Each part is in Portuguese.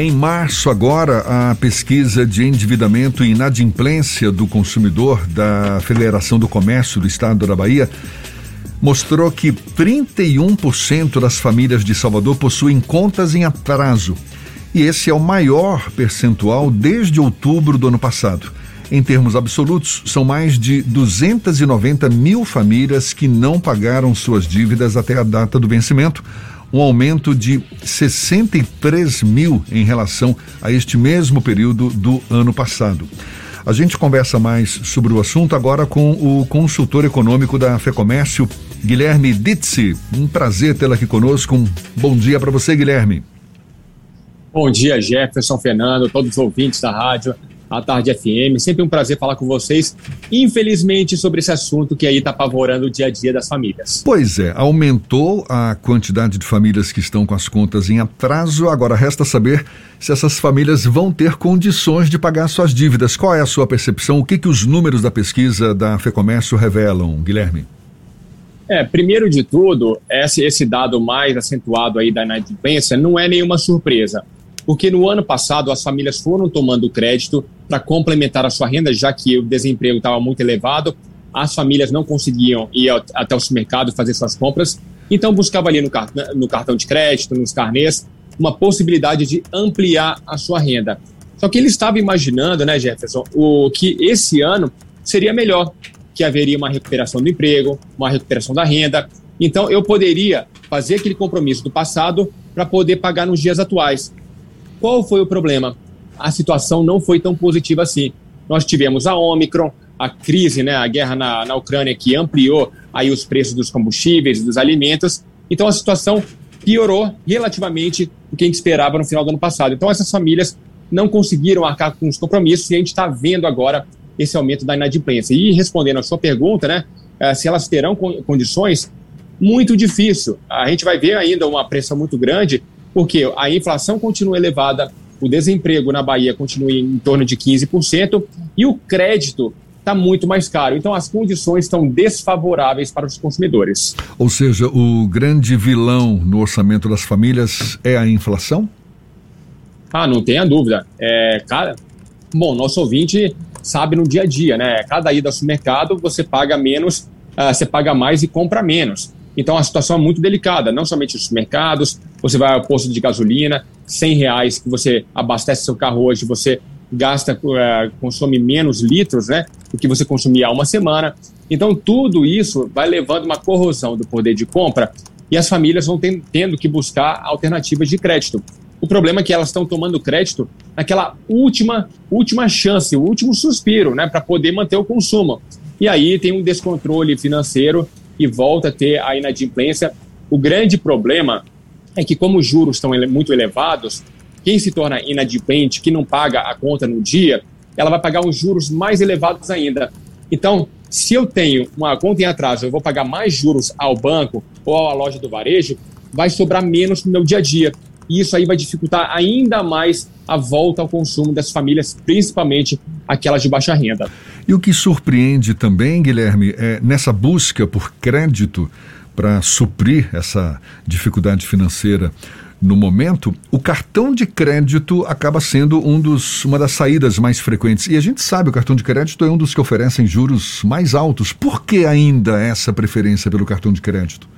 Em março, agora, a pesquisa de endividamento e inadimplência do consumidor da Federação do Comércio do Estado da Bahia mostrou que 31% das famílias de Salvador possuem contas em atraso. E esse é o maior percentual desde outubro do ano passado. Em termos absolutos, são mais de 290 mil famílias que não pagaram suas dívidas até a data do vencimento, um aumento de 63 mil em relação a este mesmo período do ano passado. A gente conversa mais sobre o assunto agora com o consultor econômico da FEComércio, Guilherme Ditzi. Um prazer tê-lo aqui conosco. Um bom dia para você, Guilherme. Bom dia, Jefferson, Fernando, todos os ouvintes da rádio à Tarde FM. Sempre um prazer falar com vocês, infelizmente, sobre esse assunto que aí está apavorando o dia a dia das famílias. Pois é, aumentou a quantidade de famílias que estão com as contas em atraso. Agora resta saber se essas famílias vão ter condições de pagar suas dívidas. Qual é a sua percepção? O que, que os números da pesquisa da FEComércio revelam, Guilherme? É, primeiro de tudo, esse, esse dado mais acentuado aí da inadimplência não é nenhuma surpresa porque no ano passado as famílias foram tomando crédito para complementar a sua renda, já que o desemprego estava muito elevado, as famílias não conseguiam ir até o supermercado fazer suas compras, então buscava ali no, no cartão de crédito, nos carnês, uma possibilidade de ampliar a sua renda. Só que ele estava imaginando, né, Jefferson, o que esse ano seria melhor, que haveria uma recuperação do emprego, uma recuperação da renda. Então eu poderia fazer aquele compromisso do passado para poder pagar nos dias atuais. Qual foi o problema? A situação não foi tão positiva assim. Nós tivemos a Omicron, a crise, né, a guerra na, na Ucrânia que ampliou aí os preços dos combustíveis, dos alimentos. Então a situação piorou relativamente o que a gente esperava no final do ano passado. Então essas famílias não conseguiram arcar com os compromissos e a gente está vendo agora esse aumento da inadimplência. E respondendo a sua pergunta, né, eh, se elas terão condições, muito difícil. A gente vai ver ainda uma pressão muito grande porque a inflação continua elevada, o desemprego na Bahia continua em torno de 15% e o crédito está muito mais caro. Então, as condições estão desfavoráveis para os consumidores. Ou seja, o grande vilão no orçamento das famílias é a inflação? Ah, não tenha dúvida. É, cara, bom, nosso ouvinte sabe no dia a dia, né? Cada ida ao supermercado você paga menos, uh, você paga mais e compra menos. Então a situação é muito delicada, não somente os mercados, você vai ao posto de gasolina, 100 reais que você abastece seu carro hoje, você gasta, uh, consome menos litros né, do que você consumia há uma semana. Então tudo isso vai levando uma corrosão do poder de compra e as famílias vão ten tendo que buscar alternativas de crédito. O problema é que elas estão tomando crédito naquela última, última chance, o último suspiro, né, para poder manter o consumo. E aí tem um descontrole financeiro e volta a ter a inadimplência. O grande problema é que, como os juros estão muito elevados, quem se torna inadimplente, que não paga a conta no dia, ela vai pagar uns juros mais elevados ainda. Então, se eu tenho uma conta em atraso, eu vou pagar mais juros ao banco ou à loja do varejo, vai sobrar menos no meu dia a dia. E isso aí vai dificultar ainda mais a volta ao consumo das famílias, principalmente aquelas de baixa renda. E o que surpreende também, Guilherme, é nessa busca por crédito para suprir essa dificuldade financeira no momento, o cartão de crédito acaba sendo um dos, uma das saídas mais frequentes. E a gente sabe, o cartão de crédito é um dos que oferecem juros mais altos. Por que ainda essa preferência pelo cartão de crédito?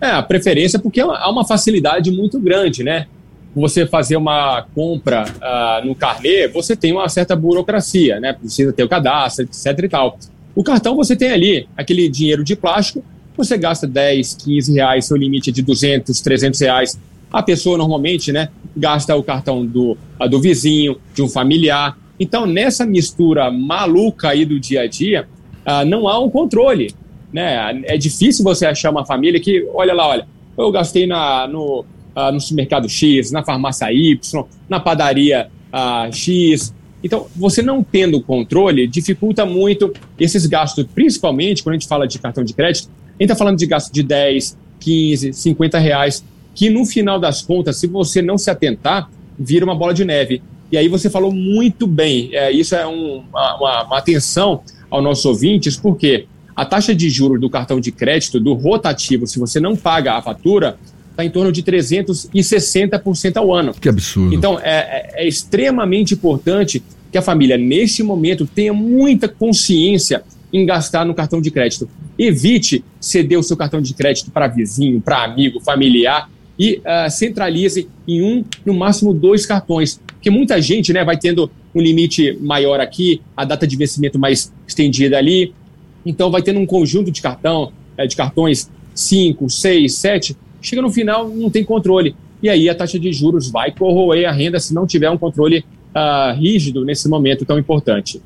É, a preferência porque há uma facilidade muito grande, né? você fazer uma compra uh, no carnê, você tem uma certa burocracia, né? Precisa ter o cadastro, etc e tal. O cartão você tem ali aquele dinheiro de plástico, você gasta 10, 15 reais, seu limite é de 200, 300 reais. A pessoa normalmente, né, gasta o cartão do, do vizinho, de um familiar. Então, nessa mistura maluca aí do dia a dia, uh, não há um controle, né? É difícil você achar uma família que, olha lá, olha, eu gastei na, no, uh, no supermercado X, na farmácia Y, na padaria uh, X. Então, você não tendo controle dificulta muito esses gastos, principalmente quando a gente fala de cartão de crédito. A gente está falando de gasto de 10, 15, 50 reais, que no final das contas, se você não se atentar, vira uma bola de neve. E aí você falou muito bem, é, isso é um, uma, uma atenção aos nossos ouvintes, porque a taxa de juros do cartão de crédito, do rotativo, se você não paga a fatura, está em torno de 360% ao ano. Que absurdo. Então, é, é, é extremamente importante que a família, neste momento, tenha muita consciência em gastar no cartão de crédito. Evite ceder o seu cartão de crédito para vizinho, para amigo, familiar e uh, centralize em um, no máximo dois cartões. Porque muita gente né, vai tendo um limite maior aqui, a data de vencimento mais estendida ali. Então vai tendo um conjunto de cartão, eh, de cartões 5, 6, 7, chega no final, não tem controle. E aí a taxa de juros vai corroer a renda se não tiver um controle uh, rígido nesse momento tão importante.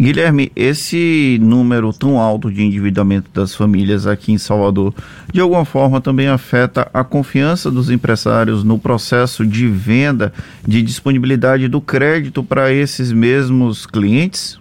Guilherme, esse número tão alto de endividamento das famílias aqui em Salvador, de alguma forma também afeta a confiança dos empresários no processo de venda, de disponibilidade do crédito para esses mesmos clientes?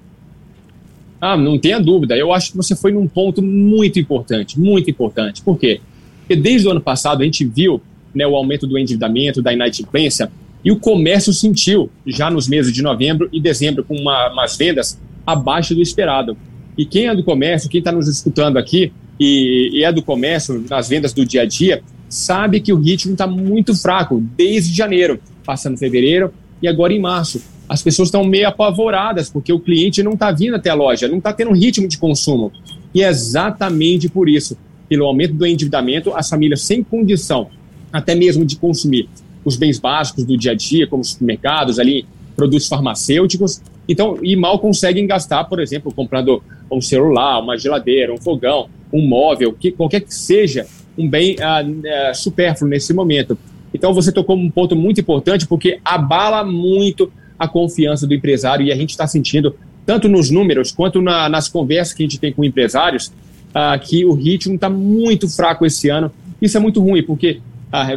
Ah, não tenha dúvida. Eu acho que você foi num ponto muito importante, muito importante. Por quê? Porque desde o ano passado a gente viu né, o aumento do endividamento, da inadimplência, e o comércio sentiu já nos meses de novembro e dezembro com uma, umas vendas abaixo do esperado. E quem é do comércio, quem está nos escutando aqui e, e, é do comércio, nas vendas do dia a dia, sabe que o ritmo está muito fraco desde janeiro, passando fevereiro e agora em março. As pessoas estão meio apavoradas porque o cliente não está vindo até a loja, não está tendo um ritmo de consumo. E é exatamente por isso, pelo aumento do endividamento, as famílias sem condição, até mesmo de consumir os bens básicos do dia a dia, como supermercados, ali, produtos farmacêuticos, então, e mal conseguem gastar, por exemplo, comprando um celular, uma geladeira, um fogão, um móvel, que qualquer que seja um bem uh, uh, supérfluo nesse momento. Então, você tocou um ponto muito importante, porque abala muito a confiança do empresário e a gente está sentindo, tanto nos números quanto na, nas conversas que a gente tem com empresários, uh, que o ritmo está muito fraco esse ano. Isso é muito ruim, porque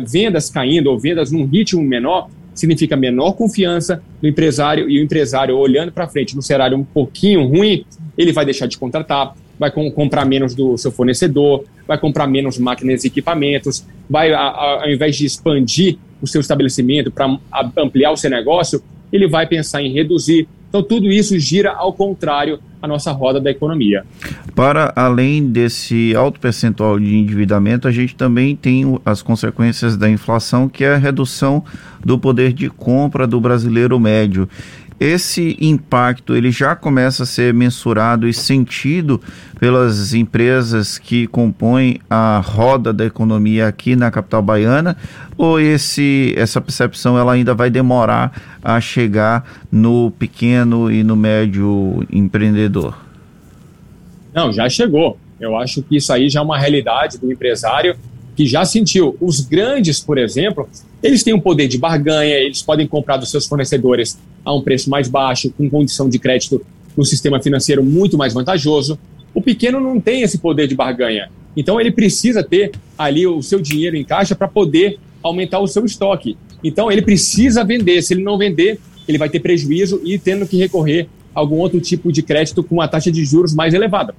vendas caindo ou vendas num ritmo menor significa menor confiança no empresário e o empresário olhando para frente no cenário um pouquinho ruim, ele vai deixar de contratar, vai com, comprar menos do seu fornecedor, vai comprar menos máquinas e equipamentos, vai, a, a, ao invés de expandir o seu estabelecimento para ampliar o seu negócio, ele vai pensar em reduzir. Então, tudo isso gira ao contrário a nossa roda da economia. Para além desse alto percentual de endividamento, a gente também tem as consequências da inflação, que é a redução do poder de compra do brasileiro médio esse impacto ele já começa a ser mensurado e sentido pelas empresas que compõem a roda da economia aqui na capital baiana ou esse essa percepção ela ainda vai demorar a chegar no pequeno e no médio empreendedor? Não, já chegou. Eu acho que isso aí já é uma realidade do empresário que já sentiu. Os grandes, por exemplo, eles têm um poder de barganha, eles podem comprar dos seus fornecedores a um preço mais baixo, com condição de crédito no sistema financeiro muito mais vantajoso. O pequeno não tem esse poder de barganha. Então ele precisa ter ali o seu dinheiro em caixa para poder aumentar o seu estoque. Então ele precisa vender. Se ele não vender, ele vai ter prejuízo e tendo que recorrer a algum outro tipo de crédito com uma taxa de juros mais elevada.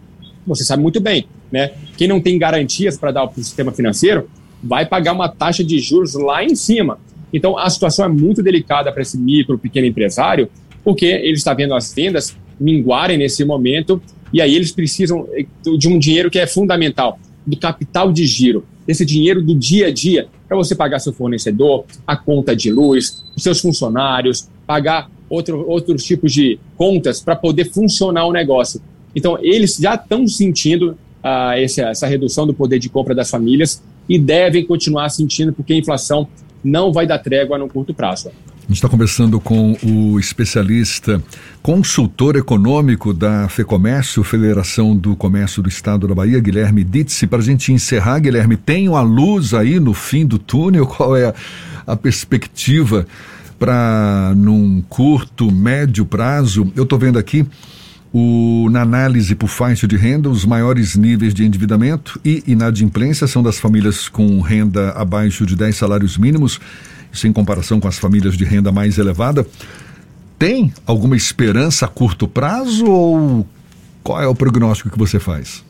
Você sabe muito bem, né? Quem não tem garantias para dar para o sistema financeiro vai pagar uma taxa de juros lá em cima. Então, a situação é muito delicada para esse micro, pequeno empresário, porque ele está vendo as vendas minguarem nesse momento e aí eles precisam eh, de um dinheiro que é fundamental, do capital de giro, esse dinheiro do dia a dia, para você pagar seu fornecedor, a conta de luz, seus funcionários, pagar outro, outros tipos de contas para poder funcionar o negócio. Então, eles já estão sentindo uh, essa, essa redução do poder de compra das famílias e devem continuar sentindo, porque a inflação não vai dar trégua no curto prazo. A gente está conversando com o especialista, consultor econômico da FEComércio, Federação do Comércio do Estado da Bahia, Guilherme Ditze. Para a gente encerrar, Guilherme, tem uma luz aí no fim do túnel? Qual é a, a perspectiva para, num curto, médio prazo? Eu estou vendo aqui o, na análise por faixa de renda, os maiores níveis de endividamento e inadimplência são das famílias com renda abaixo de 10 salários mínimos, isso em comparação com as famílias de renda mais elevada. Tem alguma esperança a curto prazo ou qual é o prognóstico que você faz?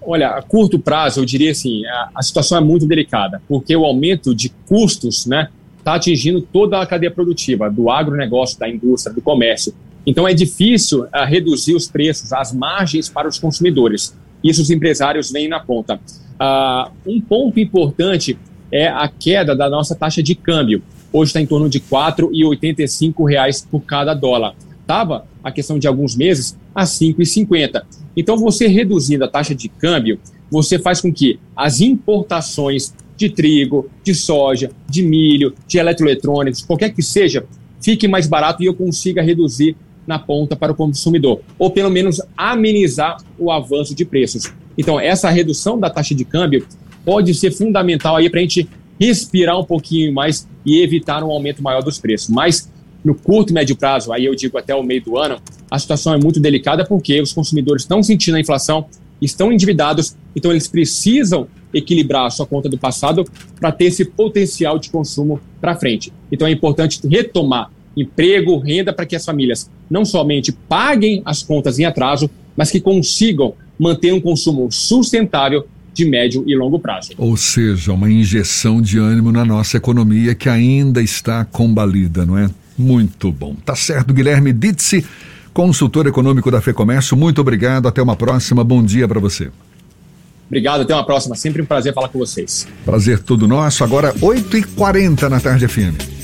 Olha, a curto prazo, eu diria assim, a, a situação é muito delicada, porque o aumento de custos, né, está atingindo toda a cadeia produtiva, do agronegócio, da indústria, do comércio. Então é difícil uh, reduzir os preços, as margens para os consumidores. Isso os empresários veem na ponta. Uh, um ponto importante é a queda da nossa taxa de câmbio. Hoje está em torno de R$ 4,85 por cada dólar. Estava, a questão de alguns meses, a R$ 5,50. Então, você reduzindo a taxa de câmbio, você faz com que as importações de trigo, de soja, de milho, de eletroeletrônicos, qualquer que seja, fique mais barato e eu consiga reduzir na ponta para o consumidor, ou pelo menos amenizar o avanço de preços. Então, essa redução da taxa de câmbio pode ser fundamental aí para a gente respirar um pouquinho mais e evitar um aumento maior dos preços. Mas no curto e médio prazo, aí eu digo até o meio do ano, a situação é muito delicada porque os consumidores estão sentindo a inflação, estão endividados, então eles precisam equilibrar a sua conta do passado para ter esse potencial de consumo para frente. Então é importante retomar emprego, renda para que as famílias não somente paguem as contas em atraso, mas que consigam manter um consumo sustentável de médio e longo prazo. Ou seja, uma injeção de ânimo na nossa economia que ainda está combalida, não é? Muito bom. Tá certo, Guilherme Ditzi, consultor econômico da FEComércio. Muito obrigado. Até uma próxima. Bom dia para você. Obrigado, até uma próxima. Sempre um prazer falar com vocês. Prazer todo nosso. Agora, 8h40 na tarde FM.